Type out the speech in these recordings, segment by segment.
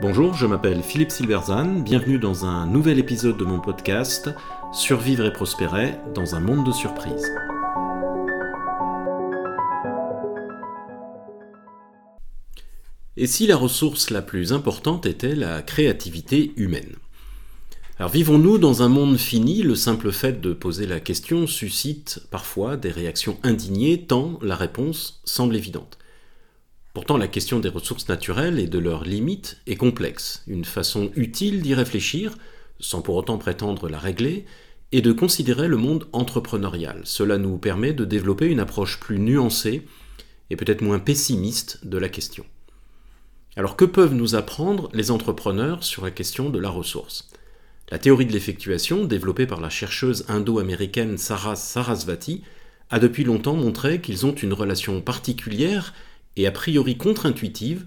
Bonjour, je m'appelle Philippe Silverzan, bienvenue dans un nouvel épisode de mon podcast Survivre et prospérer dans un monde de surprises. Et si la ressource la plus importante était la créativité humaine? Alors vivons-nous dans un monde fini? Le simple fait de poser la question suscite parfois des réactions indignées tant la réponse semble évidente. Pourtant la question des ressources naturelles et de leurs limites est complexe. Une façon utile d'y réfléchir, sans pour autant prétendre la régler, est de considérer le monde entrepreneurial. Cela nous permet de développer une approche plus nuancée et peut-être moins pessimiste de la question. Alors que peuvent nous apprendre les entrepreneurs sur la question de la ressource? La théorie de l'effectuation, développée par la chercheuse indo-américaine Sarah Sarasvati, a depuis longtemps montré qu'ils ont une relation particulière et a priori contre-intuitive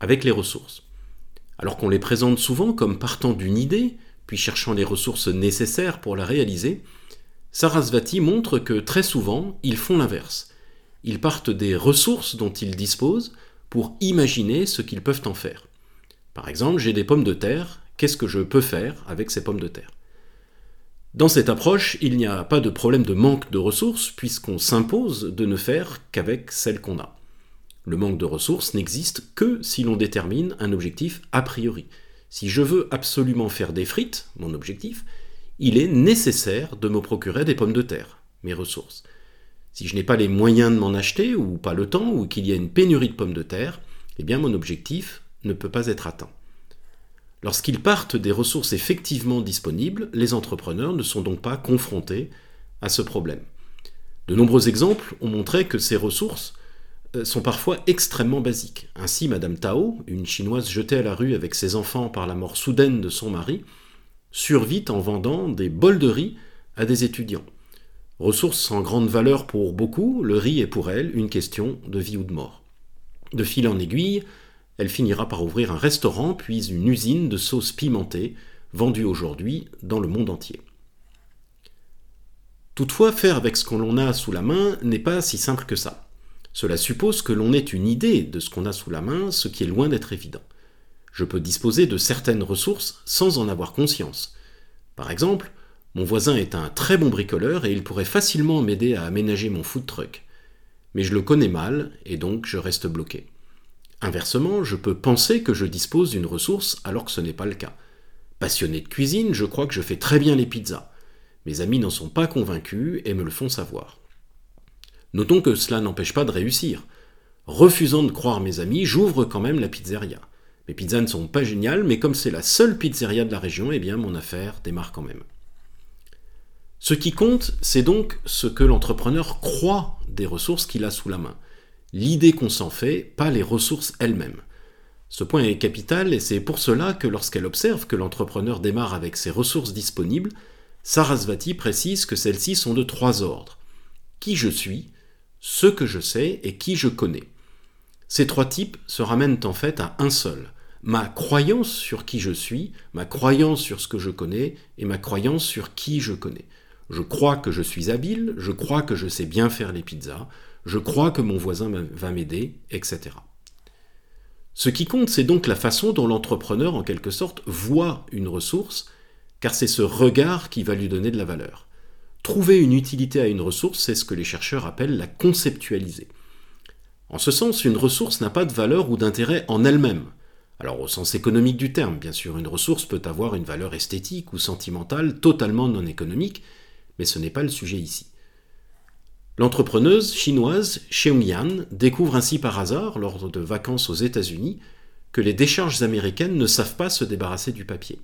avec les ressources. Alors qu'on les présente souvent comme partant d'une idée, puis cherchant les ressources nécessaires pour la réaliser, Sarasvati montre que très souvent, ils font l'inverse. Ils partent des ressources dont ils disposent pour imaginer ce qu'ils peuvent en faire. Par exemple, j'ai des pommes de terre, Qu'est-ce que je peux faire avec ces pommes de terre? Dans cette approche, il n'y a pas de problème de manque de ressources puisqu'on s'impose de ne faire qu'avec celles qu'on a. Le manque de ressources n'existe que si l'on détermine un objectif a priori. Si je veux absolument faire des frites, mon objectif, il est nécessaire de me procurer des pommes de terre, mes ressources. Si je n'ai pas les moyens de m'en acheter, ou pas le temps, ou qu'il y a une pénurie de pommes de terre, eh bien mon objectif ne peut pas être atteint. Lorsqu'ils partent des ressources effectivement disponibles, les entrepreneurs ne sont donc pas confrontés à ce problème. De nombreux exemples ont montré que ces ressources sont parfois extrêmement basiques. Ainsi, Madame Tao, une chinoise jetée à la rue avec ses enfants par la mort soudaine de son mari, survit en vendant des bols de riz à des étudiants. Ressource sans grande valeur pour beaucoup, le riz est pour elle une question de vie ou de mort. De fil en aiguille, elle finira par ouvrir un restaurant puis une usine de sauces pimentées, vendue aujourd'hui dans le monde entier. Toutefois, faire avec ce qu'on a sous la main n'est pas si simple que ça. Cela suppose que l'on ait une idée de ce qu'on a sous la main, ce qui est loin d'être évident. Je peux disposer de certaines ressources sans en avoir conscience. Par exemple, mon voisin est un très bon bricoleur et il pourrait facilement m'aider à aménager mon food truck. Mais je le connais mal et donc je reste bloqué. Inversement, je peux penser que je dispose d'une ressource alors que ce n'est pas le cas. Passionné de cuisine, je crois que je fais très bien les pizzas. Mes amis n'en sont pas convaincus et me le font savoir. Notons que cela n'empêche pas de réussir. Refusant de croire mes amis, j'ouvre quand même la pizzeria. Mes pizzas ne sont pas géniales, mais comme c'est la seule pizzeria de la région, eh bien mon affaire démarre quand même. Ce qui compte, c'est donc ce que l'entrepreneur croit des ressources qu'il a sous la main l'idée qu'on s'en fait, pas les ressources elles-mêmes. Ce point est capital et c'est pour cela que lorsqu'elle observe que l'entrepreneur démarre avec ses ressources disponibles, Sarasvati précise que celles-ci sont de trois ordres. Qui je suis, ce que je sais et qui je connais. Ces trois types se ramènent en fait à un seul. Ma croyance sur qui je suis, ma croyance sur ce que je connais et ma croyance sur qui je connais. Je crois que je suis habile, je crois que je sais bien faire les pizzas, je crois que mon voisin va m'aider, etc. Ce qui compte, c'est donc la façon dont l'entrepreneur, en quelque sorte, voit une ressource, car c'est ce regard qui va lui donner de la valeur. Trouver une utilité à une ressource, c'est ce que les chercheurs appellent la conceptualiser. En ce sens, une ressource n'a pas de valeur ou d'intérêt en elle-même. Alors au sens économique du terme, bien sûr, une ressource peut avoir une valeur esthétique ou sentimentale totalement non économique, mais ce n'est pas le sujet ici. L'entrepreneuse chinoise Cheung Yan découvre ainsi par hasard, lors de vacances aux États-Unis, que les décharges américaines ne savent pas se débarrasser du papier.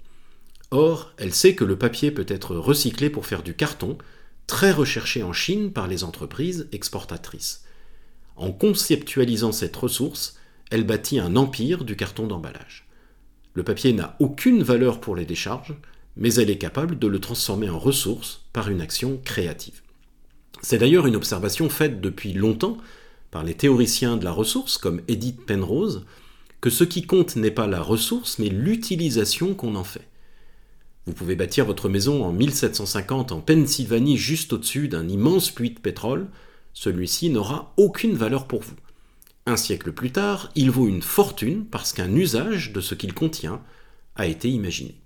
Or, elle sait que le papier peut être recyclé pour faire du carton, très recherché en Chine par les entreprises exportatrices. En conceptualisant cette ressource, elle bâtit un empire du carton d'emballage. Le papier n'a aucune valeur pour les décharges, mais elle est capable de le transformer en ressource par une action créative. C'est d'ailleurs une observation faite depuis longtemps par les théoriciens de la ressource comme Edith Penrose, que ce qui compte n'est pas la ressource, mais l'utilisation qu'on en fait. Vous pouvez bâtir votre maison en 1750 en Pennsylvanie juste au-dessus d'un immense puits de pétrole, celui-ci n'aura aucune valeur pour vous. Un siècle plus tard, il vaut une fortune parce qu'un usage de ce qu'il contient a été imaginé.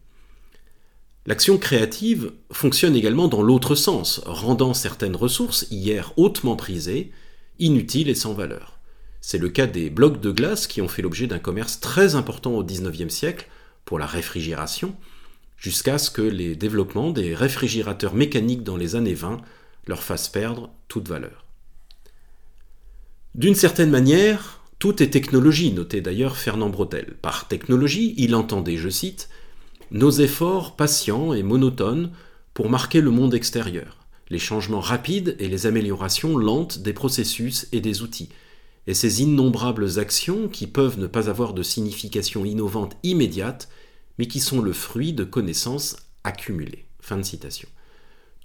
L'action créative fonctionne également dans l'autre sens, rendant certaines ressources, hier hautement prisées, inutiles et sans valeur. C'est le cas des blocs de glace qui ont fait l'objet d'un commerce très important au XIXe siècle pour la réfrigération, jusqu'à ce que les développements des réfrigérateurs mécaniques dans les années 20 leur fassent perdre toute valeur. D'une certaine manière, tout est technologie, notait d'ailleurs Fernand Braudel. Par technologie, il entendait, je cite, nos efforts patients et monotones pour marquer le monde extérieur, les changements rapides et les améliorations lentes des processus et des outils, et ces innombrables actions qui peuvent ne pas avoir de signification innovante immédiate, mais qui sont le fruit de connaissances accumulées. Fin de citation.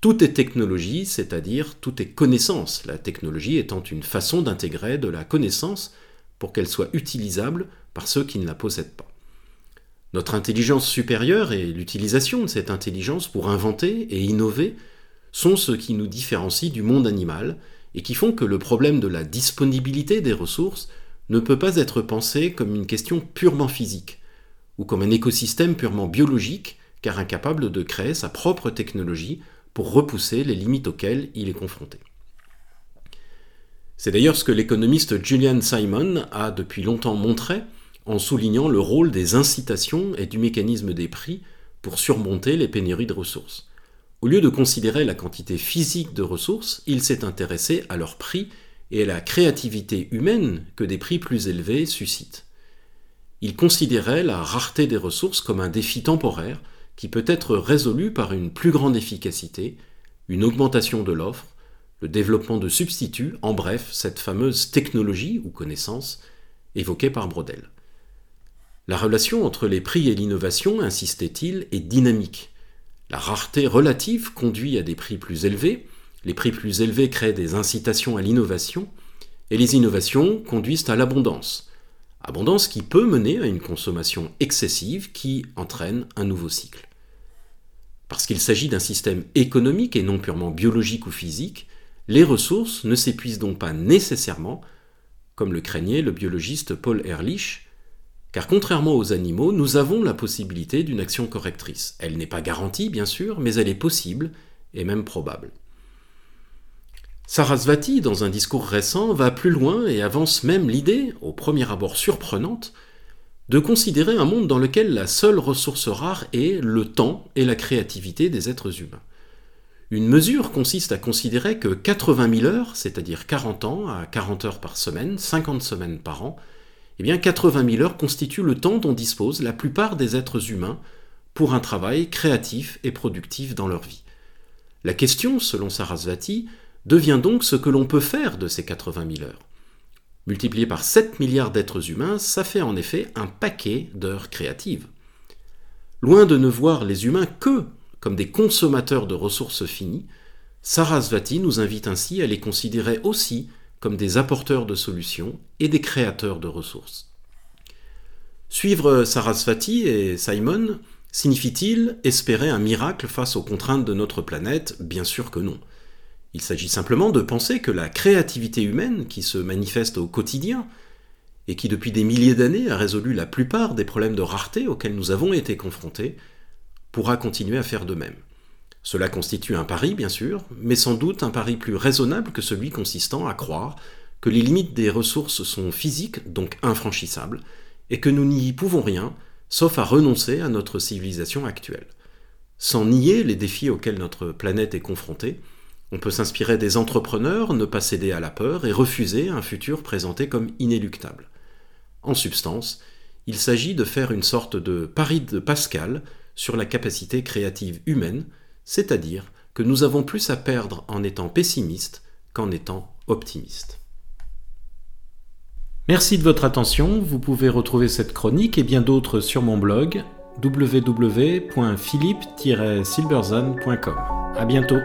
Tout est technologie, c'est-à-dire tout est connaissance, la technologie étant une façon d'intégrer de la connaissance pour qu'elle soit utilisable par ceux qui ne la possèdent pas. Notre intelligence supérieure et l'utilisation de cette intelligence pour inventer et innover sont ce qui nous différencie du monde animal et qui font que le problème de la disponibilité des ressources ne peut pas être pensé comme une question purement physique ou comme un écosystème purement biologique car incapable de créer sa propre technologie pour repousser les limites auxquelles il est confronté. C'est d'ailleurs ce que l'économiste Julian Simon a depuis longtemps montré en soulignant le rôle des incitations et du mécanisme des prix pour surmonter les pénuries de ressources. Au lieu de considérer la quantité physique de ressources, il s'est intéressé à leur prix et à la créativité humaine que des prix plus élevés suscitent. Il considérait la rareté des ressources comme un défi temporaire qui peut être résolu par une plus grande efficacité, une augmentation de l'offre, le développement de substituts, en bref, cette fameuse technologie ou connaissance évoquée par Brodel. La relation entre les prix et l'innovation, insistait-il, est dynamique. La rareté relative conduit à des prix plus élevés, les prix plus élevés créent des incitations à l'innovation, et les innovations conduisent à l'abondance. Abondance qui peut mener à une consommation excessive qui entraîne un nouveau cycle. Parce qu'il s'agit d'un système économique et non purement biologique ou physique, les ressources ne s'épuisent donc pas nécessairement, comme le craignait le biologiste Paul Ehrlich, car contrairement aux animaux, nous avons la possibilité d'une action correctrice. Elle n'est pas garantie, bien sûr, mais elle est possible et même probable. Sarasvati, dans un discours récent, va plus loin et avance même l'idée, au premier abord surprenante, de considérer un monde dans lequel la seule ressource rare est le temps et la créativité des êtres humains. Une mesure consiste à considérer que 80 000 heures, c'est-à-dire 40 ans à 40 heures par semaine, 50 semaines par an, eh bien 80 000 heures constituent le temps dont disposent la plupart des êtres humains pour un travail créatif et productif dans leur vie. La question, selon Sarasvati, devient donc ce que l'on peut faire de ces 80 000 heures. Multiplié par 7 milliards d'êtres humains, ça fait en effet un paquet d'heures créatives. Loin de ne voir les humains que comme des consommateurs de ressources finies, Sarasvati nous invite ainsi à les considérer aussi comme des apporteurs de solutions et des créateurs de ressources. Suivre Sarasvati et Simon signifie-t-il espérer un miracle face aux contraintes de notre planète? Bien sûr que non. Il s'agit simplement de penser que la créativité humaine qui se manifeste au quotidien et qui depuis des milliers d'années a résolu la plupart des problèmes de rareté auxquels nous avons été confrontés, pourra continuer à faire de même. Cela constitue un pari, bien sûr, mais sans doute un pari plus raisonnable que celui consistant à croire que les limites des ressources sont physiques, donc infranchissables, et que nous n'y pouvons rien, sauf à renoncer à notre civilisation actuelle. Sans nier les défis auxquels notre planète est confrontée, on peut s'inspirer des entrepreneurs, ne pas céder à la peur et refuser un futur présenté comme inéluctable. En substance, il s'agit de faire une sorte de pari de Pascal sur la capacité créative humaine, c'est-à-dire que nous avons plus à perdre en étant pessimistes qu'en étant optimistes. Merci de votre attention, vous pouvez retrouver cette chronique et bien d'autres sur mon blog www.philippe-silberzan.com. À bientôt.